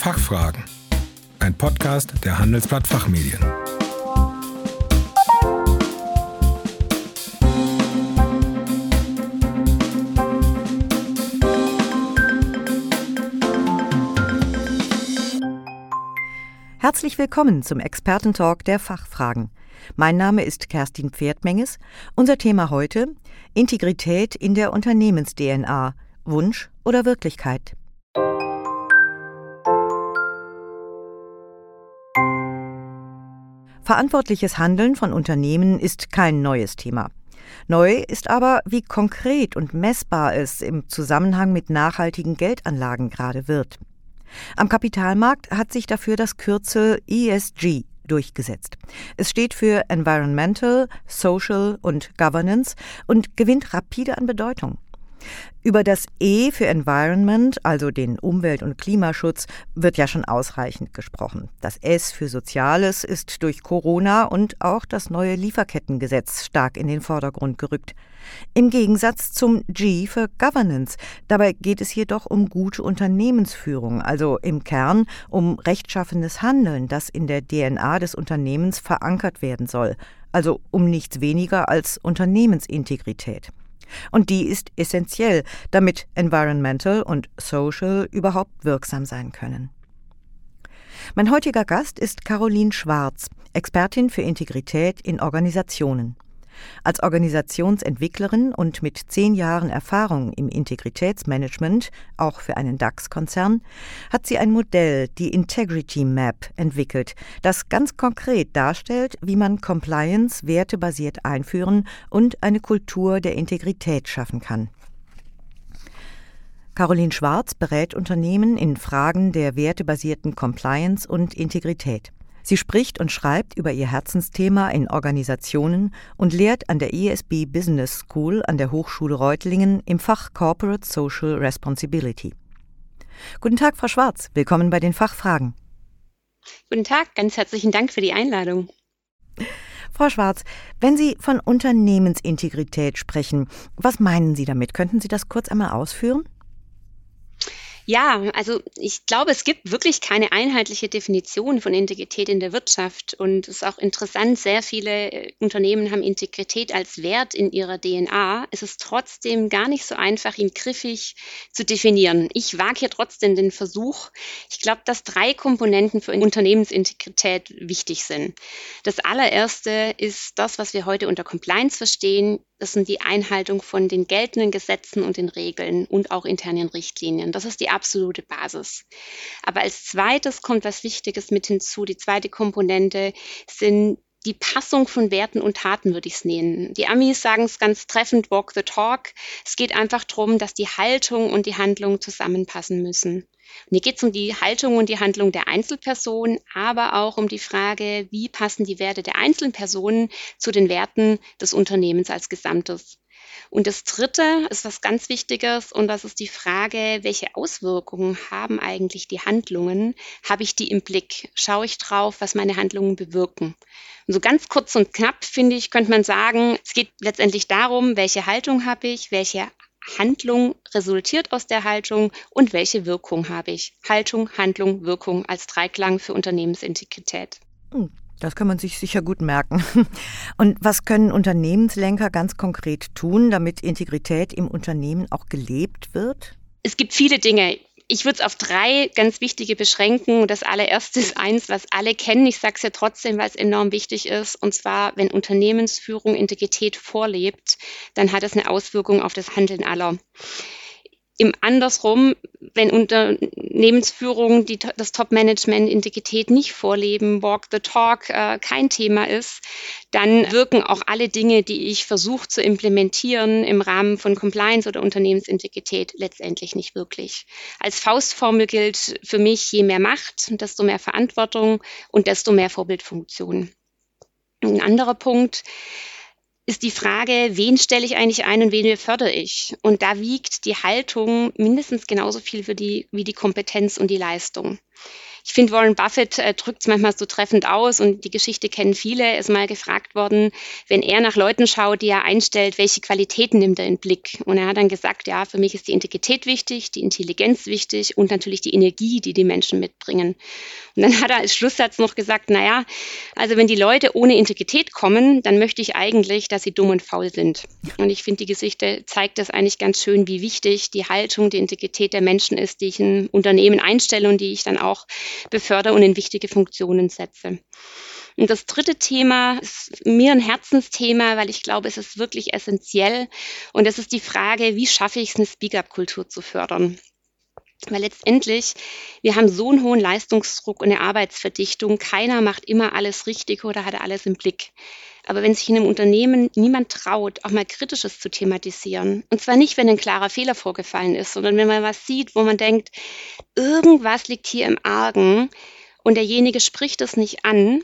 Fachfragen. Ein Podcast der Handelsblatt Fachmedien. Herzlich willkommen zum Expertentalk der Fachfragen. Mein Name ist Kerstin Pferdmenges. Unser Thema heute Integrität in der Unternehmens-DNA. Wunsch oder Wirklichkeit? Verantwortliches Handeln von Unternehmen ist kein neues Thema. Neu ist aber, wie konkret und messbar es im Zusammenhang mit nachhaltigen Geldanlagen gerade wird. Am Kapitalmarkt hat sich dafür das Kürzel ESG durchgesetzt. Es steht für Environmental, Social und Governance und gewinnt rapide an Bedeutung. Über das E für Environment, also den Umwelt- und Klimaschutz, wird ja schon ausreichend gesprochen. Das S für Soziales ist durch Corona und auch das neue Lieferkettengesetz stark in den Vordergrund gerückt. Im Gegensatz zum G für Governance. Dabei geht es hier doch um gute Unternehmensführung, also im Kern um rechtschaffenes Handeln, das in der DNA des Unternehmens verankert werden soll. Also um nichts weniger als Unternehmensintegrität. Und die ist essentiell, damit Environmental und Social überhaupt wirksam sein können. Mein heutiger Gast ist Caroline Schwarz, Expertin für Integrität in Organisationen. Als Organisationsentwicklerin und mit zehn Jahren Erfahrung im Integritätsmanagement, auch für einen DAX-Konzern, hat sie ein Modell, die Integrity Map, entwickelt, das ganz konkret darstellt, wie man Compliance wertebasiert einführen und eine Kultur der Integrität schaffen kann. Caroline Schwarz berät Unternehmen in Fragen der wertebasierten Compliance und Integrität. Sie spricht und schreibt über ihr Herzensthema in Organisationen und lehrt an der ESB Business School an der Hochschule Reutlingen im Fach Corporate Social Responsibility. Guten Tag, Frau Schwarz. Willkommen bei den Fachfragen. Guten Tag, ganz herzlichen Dank für die Einladung. Frau Schwarz, wenn Sie von Unternehmensintegrität sprechen, was meinen Sie damit? Könnten Sie das kurz einmal ausführen? Ja, also ich glaube, es gibt wirklich keine einheitliche Definition von Integrität in der Wirtschaft. Und es ist auch interessant, sehr viele äh, Unternehmen haben Integrität als Wert in ihrer DNA. Es ist trotzdem gar nicht so einfach, ihn griffig zu definieren. Ich wage hier trotzdem den Versuch. Ich glaube, dass drei Komponenten für Unternehmensintegrität wichtig sind. Das allererste ist das, was wir heute unter Compliance verstehen. Das sind die Einhaltung von den geltenden Gesetzen und den Regeln und auch internen Richtlinien. Das ist die absolute Basis. Aber als zweites kommt was Wichtiges mit hinzu. Die zweite Komponente sind die Passung von Werten und Taten, würde ich es nennen. Die Amis sagen es ganz treffend, walk the talk. Es geht einfach darum, dass die Haltung und die Handlung zusammenpassen müssen. Und hier geht es um die Haltung und die Handlung der Einzelperson, aber auch um die Frage, wie passen die Werte der einzelnen Personen zu den Werten des Unternehmens als Gesamtes. Und das Dritte ist was ganz Wichtiges und das ist die Frage, welche Auswirkungen haben eigentlich die Handlungen? Habe ich die im Blick? Schaue ich drauf, was meine Handlungen bewirken? Und so ganz kurz und knapp, finde ich, könnte man sagen, es geht letztendlich darum, welche Haltung habe ich, welche Handlung resultiert aus der Haltung und welche Wirkung habe ich. Haltung, Handlung, Wirkung als Dreiklang für Unternehmensintegrität. Das kann man sich sicher gut merken. Und was können Unternehmenslenker ganz konkret tun, damit Integrität im Unternehmen auch gelebt wird? Es gibt viele Dinge. Ich würde es auf drei ganz wichtige beschränken. Das allererste ist eins, was alle kennen. Ich sage es ja trotzdem, weil es enorm wichtig ist. Und zwar, wenn Unternehmensführung Integrität vorlebt, dann hat es eine Auswirkung auf das Handeln aller. Im andersrum, wenn Unternehmensführung die, das Top-Management Integrität nicht vorleben, Walk the Talk äh, kein Thema ist, dann wirken auch alle Dinge, die ich versuche zu implementieren im Rahmen von Compliance oder Unternehmensintegrität letztendlich nicht wirklich. Als Faustformel gilt für mich, je mehr Macht, desto mehr Verantwortung und desto mehr Vorbildfunktion. Ein anderer Punkt, ist die Frage, wen stelle ich eigentlich ein und wen fördere ich? Und da wiegt die Haltung mindestens genauso viel für die, wie die Kompetenz und die Leistung. Ich finde, Warren Buffett äh, drückt es manchmal so treffend aus und die Geschichte kennen viele. Er ist mal gefragt worden, wenn er nach Leuten schaut, die er einstellt, welche Qualitäten nimmt er in den Blick? Und er hat dann gesagt, ja, für mich ist die Integrität wichtig, die Intelligenz wichtig und natürlich die Energie, die die Menschen mitbringen. Und dann hat er als Schlusssatz noch gesagt, naja, also wenn die Leute ohne Integrität kommen, dann möchte ich eigentlich, dass sie dumm und faul sind. Und ich finde, die Geschichte zeigt das eigentlich ganz schön, wie wichtig die Haltung, die Integrität der Menschen ist, die ich in Unternehmen einstelle und die ich dann auch befördere und in wichtige Funktionen setze. Und das dritte Thema ist mir ein Herzensthema, weil ich glaube, es ist wirklich essentiell. Und das ist die Frage, wie schaffe ich es, eine Speak-up-Kultur zu fördern? Weil letztendlich, wir haben so einen hohen Leistungsdruck und eine Arbeitsverdichtung. Keiner macht immer alles richtig oder hat alles im Blick. Aber wenn sich in einem Unternehmen niemand traut, auch mal Kritisches zu thematisieren, und zwar nicht, wenn ein klarer Fehler vorgefallen ist, sondern wenn man was sieht, wo man denkt, irgendwas liegt hier im Argen und derjenige spricht es nicht an,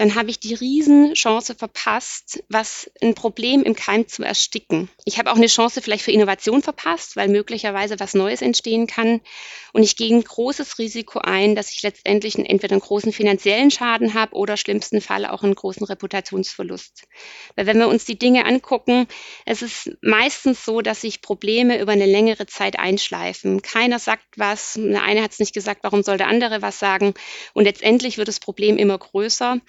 dann habe ich die Riesenchance verpasst, was ein Problem im Keim zu ersticken. Ich habe auch eine Chance vielleicht für Innovation verpasst, weil möglicherweise was Neues entstehen kann. Und ich gehe ein großes Risiko ein, dass ich letztendlich entweder einen großen finanziellen Schaden habe oder schlimmsten Fall auch einen großen Reputationsverlust. Weil wenn wir uns die Dinge angucken, es ist meistens so, dass sich Probleme über eine längere Zeit einschleifen. Keiner sagt was, der eine hat es nicht gesagt, warum soll der andere was sagen? Und letztendlich wird das Problem immer größer.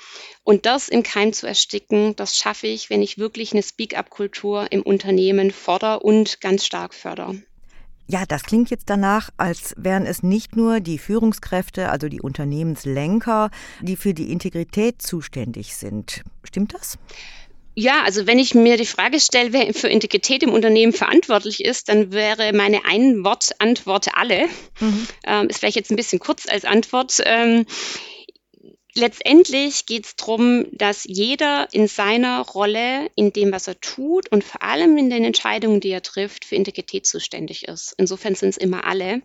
Und das im Keim zu ersticken, das schaffe ich, wenn ich wirklich eine Speak-up-Kultur im Unternehmen fordere und ganz stark fördere. Ja, das klingt jetzt danach, als wären es nicht nur die Führungskräfte, also die Unternehmenslenker, die für die Integrität zuständig sind. Stimmt das? Ja, also wenn ich mir die Frage stelle, wer für Integrität im Unternehmen verantwortlich ist, dann wäre meine Ein-Wort-Antwort alle. Mhm. Ähm, ist vielleicht jetzt ein bisschen kurz als Antwort. Ähm, letztendlich geht es darum, dass jeder in seiner Rolle, in dem, was er tut und vor allem in den Entscheidungen, die er trifft, für Integrität zuständig ist. Insofern sind es immer alle.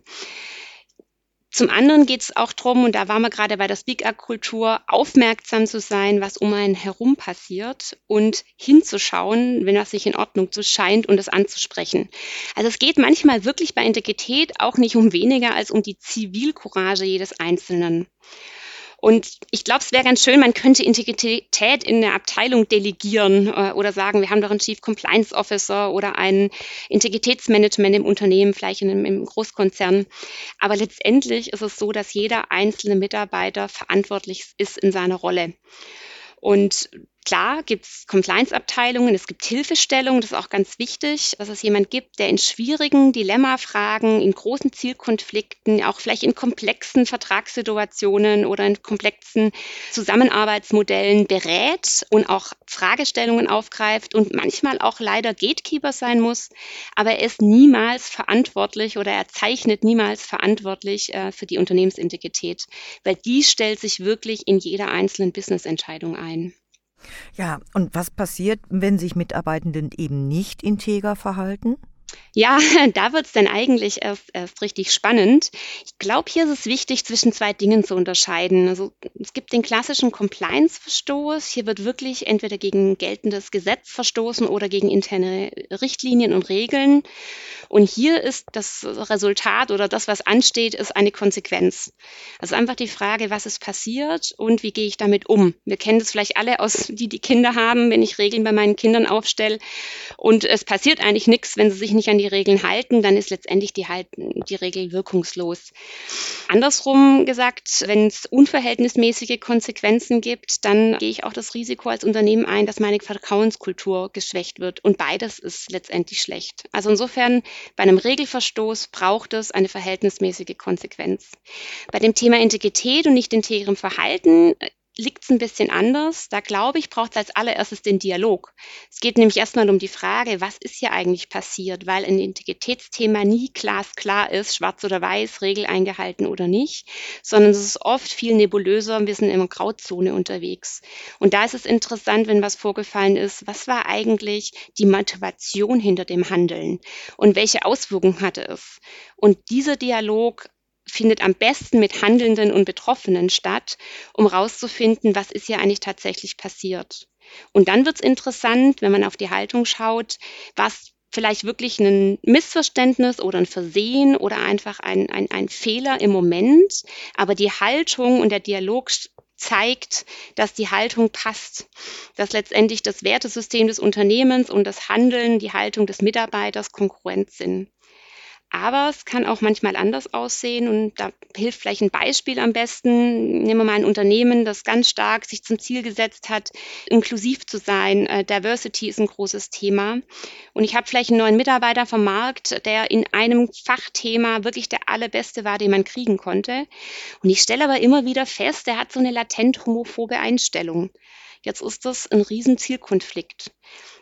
Zum anderen geht es auch darum, und da waren wir gerade bei der Speak-Up-Kultur, aufmerksam zu sein, was um einen herum passiert und hinzuschauen, wenn das sich in Ordnung scheint und es anzusprechen. Also es geht manchmal wirklich bei Integrität auch nicht um weniger als um die Zivilcourage jedes Einzelnen. Und ich glaube, es wäre ganz schön, man könnte Integrität in der Abteilung delegieren äh, oder sagen, wir haben doch einen Chief Compliance Officer oder ein Integritätsmanagement im Unternehmen, vielleicht in einem, im Großkonzern. Aber letztendlich ist es so, dass jeder einzelne Mitarbeiter verantwortlich ist in seiner Rolle. Und Klar gibt es Compliance-Abteilungen, es gibt Hilfestellungen, das ist auch ganz wichtig, dass es jemand gibt, der in schwierigen Dilemmafragen, in großen Zielkonflikten, auch vielleicht in komplexen Vertragssituationen oder in komplexen Zusammenarbeitsmodellen berät und auch Fragestellungen aufgreift und manchmal auch leider Gatekeeper sein muss, aber er ist niemals verantwortlich oder er zeichnet niemals verantwortlich äh, für die Unternehmensintegrität, weil die stellt sich wirklich in jeder einzelnen Business-Entscheidung ein. Ja, und was passiert, wenn sich Mitarbeitenden eben nicht integer verhalten? Ja, da wird es dann eigentlich erst, erst richtig spannend. Ich glaube, hier ist es wichtig, zwischen zwei Dingen zu unterscheiden. Also es gibt den klassischen Compliance-Verstoß. Hier wird wirklich entweder gegen geltendes Gesetz verstoßen oder gegen interne Richtlinien und Regeln. Und hier ist das Resultat oder das, was ansteht, ist eine Konsequenz. Also einfach die Frage, was ist passiert und wie gehe ich damit um? Wir kennen das vielleicht alle aus, die die Kinder haben, wenn ich Regeln bei meinen Kindern aufstelle und es passiert eigentlich nichts, wenn sie sich nicht an die Regeln halten, dann ist letztendlich die, halt, die Regel wirkungslos. Andersrum gesagt, wenn es unverhältnismäßige Konsequenzen gibt, dann gehe ich auch das Risiko als Unternehmen ein, dass meine Vertrauenskultur geschwächt wird. Und beides ist letztendlich schlecht. Also insofern, bei einem Regelverstoß braucht es eine verhältnismäßige Konsequenz. Bei dem Thema Integrität und nicht integrem Verhalten liegt es ein bisschen anders. Da glaube ich, braucht es als allererstes den Dialog. Es geht nämlich erstmal um die Frage, was ist hier eigentlich passiert, weil ein Integritätsthema nie glasklar ist, schwarz oder weiß, Regel eingehalten oder nicht, sondern es ist oft viel nebulöser, wir sind in einer Grauzone unterwegs. Und da ist es interessant, wenn was vorgefallen ist, was war eigentlich die Motivation hinter dem Handeln und welche Auswirkungen hatte es? Und dieser Dialog findet am besten mit Handelnden und Betroffenen statt, um herauszufinden, was ist hier eigentlich tatsächlich passiert. Und dann wird es interessant, wenn man auf die Haltung schaut, was vielleicht wirklich ein Missverständnis oder ein Versehen oder einfach ein, ein, ein Fehler im Moment, aber die Haltung und der Dialog zeigt, dass die Haltung passt, dass letztendlich das Wertesystem des Unternehmens und das Handeln, die Haltung des Mitarbeiters konkurrent sind. Aber es kann auch manchmal anders aussehen und da hilft vielleicht ein Beispiel am besten. Nehmen wir mal ein Unternehmen, das ganz stark sich zum Ziel gesetzt hat, inklusiv zu sein. Äh, Diversity ist ein großes Thema. Und ich habe vielleicht einen neuen Mitarbeiter vom Markt, der in einem Fachthema wirklich der allerbeste war, den man kriegen konnte. Und ich stelle aber immer wieder fest, der hat so eine latent homophobe Einstellung. Jetzt ist das ein Riesenzielkonflikt.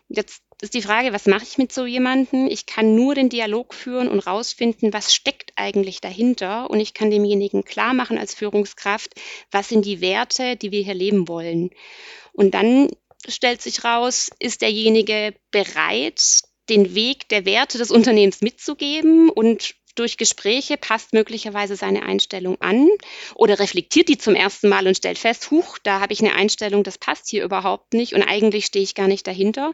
Jetzt ist die Frage, was mache ich mit so jemandem? Ich kann nur den Dialog führen und rausfinden, was steckt eigentlich dahinter. Und ich kann demjenigen klar machen als Führungskraft, was sind die Werte, die wir hier leben wollen. Und dann stellt sich raus, ist derjenige bereit, den Weg der Werte des Unternehmens mitzugeben und durch Gespräche passt möglicherweise seine Einstellung an oder reflektiert die zum ersten Mal und stellt fest, huch, da habe ich eine Einstellung, das passt hier überhaupt nicht und eigentlich stehe ich gar nicht dahinter.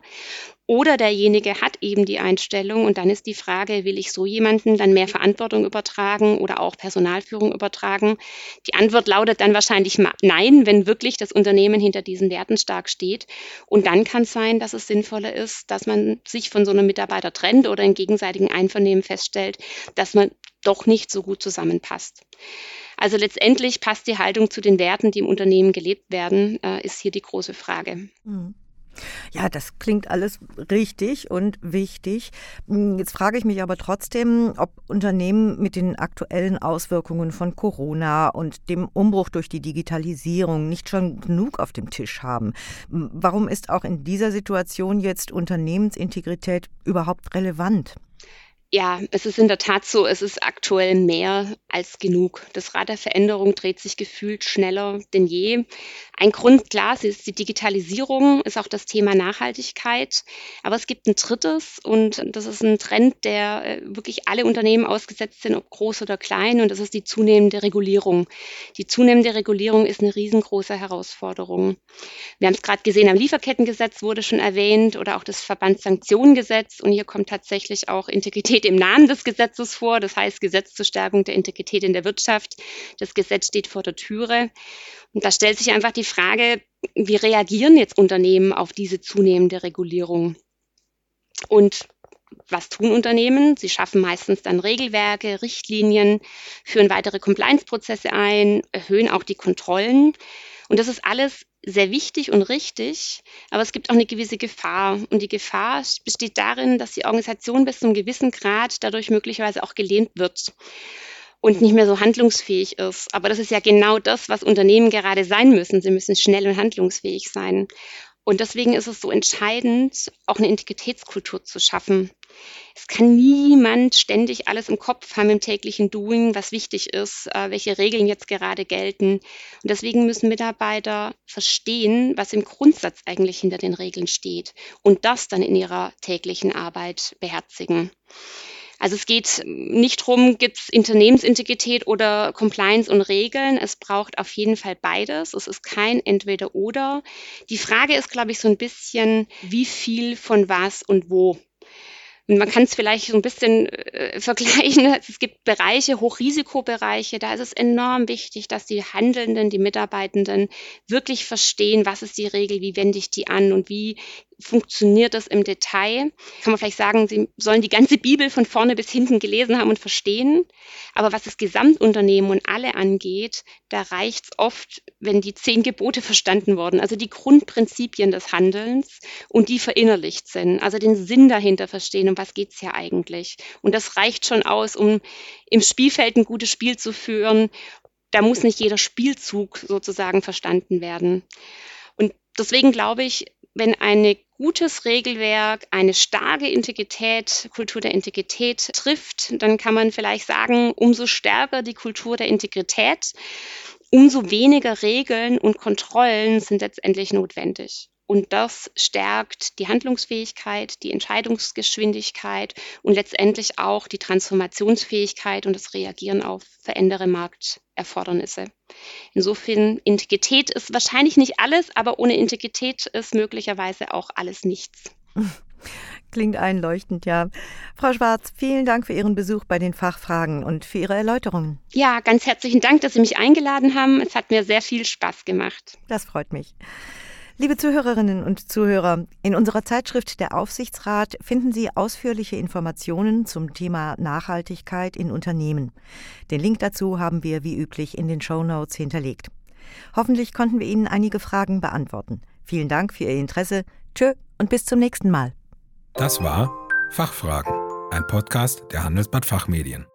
Oder derjenige hat eben die Einstellung und dann ist die Frage, will ich so jemanden dann mehr Verantwortung übertragen oder auch Personalführung übertragen? Die Antwort lautet dann wahrscheinlich nein, wenn wirklich das Unternehmen hinter diesen Werten stark steht. Und dann kann es sein, dass es sinnvoller ist, dass man sich von so einem Mitarbeiter trennt oder in gegenseitigen Einvernehmen feststellt, dass man doch nicht so gut zusammenpasst. Also letztendlich passt die Haltung zu den Werten, die im Unternehmen gelebt werden, äh, ist hier die große Frage. Mhm. Ja, das klingt alles richtig und wichtig. Hm, jetzt frage ich mich aber trotzdem, ob Unternehmen mit den aktuellen Auswirkungen von Corona und dem Umbruch durch die Digitalisierung nicht schon genug auf dem Tisch haben. Hm, warum ist auch in dieser Situation jetzt Unternehmensintegrität überhaupt relevant? Ja, es ist in der Tat so, es ist aktuell mehr als genug. Das Rad der Veränderung dreht sich gefühlt schneller denn je. Ein Grund, klar, ist die Digitalisierung, ist auch das Thema Nachhaltigkeit. Aber es gibt ein drittes und das ist ein Trend, der äh, wirklich alle Unternehmen ausgesetzt sind, ob groß oder klein, und das ist die zunehmende Regulierung. Die zunehmende Regulierung ist eine riesengroße Herausforderung. Wir haben es gerade gesehen, am Lieferkettengesetz wurde schon erwähnt oder auch das Verbandssanktionengesetz und hier kommt tatsächlich auch Integrität im Namen des Gesetzes vor, das heißt Gesetz zur Stärkung der Integrität in der Wirtschaft. Das Gesetz steht vor der Türe. Und da stellt sich einfach die Frage, wie reagieren jetzt Unternehmen auf diese zunehmende Regulierung? Und was tun Unternehmen? Sie schaffen meistens dann Regelwerke, Richtlinien, führen weitere Compliance-Prozesse ein, erhöhen auch die Kontrollen. Und das ist alles sehr wichtig und richtig, aber es gibt auch eine gewisse Gefahr. Und die Gefahr besteht darin, dass die Organisation bis zu einem gewissen Grad dadurch möglicherweise auch gelähmt wird und nicht mehr so handlungsfähig ist. Aber das ist ja genau das, was Unternehmen gerade sein müssen. Sie müssen schnell und handlungsfähig sein. Und deswegen ist es so entscheidend, auch eine Integritätskultur zu schaffen. Es kann niemand ständig alles im Kopf haben im täglichen Doing, was wichtig ist, äh, welche Regeln jetzt gerade gelten. Und deswegen müssen Mitarbeiter verstehen, was im Grundsatz eigentlich hinter den Regeln steht und das dann in ihrer täglichen Arbeit beherzigen. Also es geht nicht darum, gibt es Unternehmensintegrität oder Compliance und Regeln. Es braucht auf jeden Fall beides. Es ist kein Entweder-Oder. Die Frage ist, glaube ich, so ein bisschen, wie viel von was und wo. Man kann es vielleicht so ein bisschen äh, vergleichen. Es gibt Bereiche, Hochrisikobereiche, da ist es enorm wichtig, dass die Handelnden, die Mitarbeitenden wirklich verstehen, was ist die Regel, wie wende ich die an und wie funktioniert das im Detail? Kann man vielleicht sagen, Sie sollen die ganze Bibel von vorne bis hinten gelesen haben und verstehen. Aber was das Gesamtunternehmen und alle angeht, da reicht es oft, wenn die zehn Gebote verstanden wurden, also die Grundprinzipien des Handelns und die verinnerlicht sind, also den Sinn dahinter verstehen, um was geht es hier eigentlich. Und das reicht schon aus, um im Spielfeld ein gutes Spiel zu führen. Da muss nicht jeder Spielzug sozusagen verstanden werden. Und deswegen glaube ich, wenn ein gutes Regelwerk, eine starke Integrität, Kultur der Integrität trifft, dann kann man vielleicht sagen, umso stärker die Kultur der Integrität, umso weniger Regeln und Kontrollen sind letztendlich notwendig. Und das stärkt die Handlungsfähigkeit, die Entscheidungsgeschwindigkeit und letztendlich auch die Transformationsfähigkeit und das Reagieren auf verändere Markterfordernisse. Insofern, Integrität ist wahrscheinlich nicht alles, aber ohne Integrität ist möglicherweise auch alles nichts. Klingt einleuchtend, ja. Frau Schwarz, vielen Dank für Ihren Besuch bei den Fachfragen und für Ihre Erläuterungen. Ja, ganz herzlichen Dank, dass Sie mich eingeladen haben. Es hat mir sehr viel Spaß gemacht. Das freut mich. Liebe Zuhörerinnen und Zuhörer, in unserer Zeitschrift Der Aufsichtsrat finden Sie ausführliche Informationen zum Thema Nachhaltigkeit in Unternehmen. Den Link dazu haben wir wie üblich in den Show Notes hinterlegt. Hoffentlich konnten wir Ihnen einige Fragen beantworten. Vielen Dank für Ihr Interesse. Tschö und bis zum nächsten Mal. Das war Fachfragen, ein Podcast der Handelsblatt Fachmedien.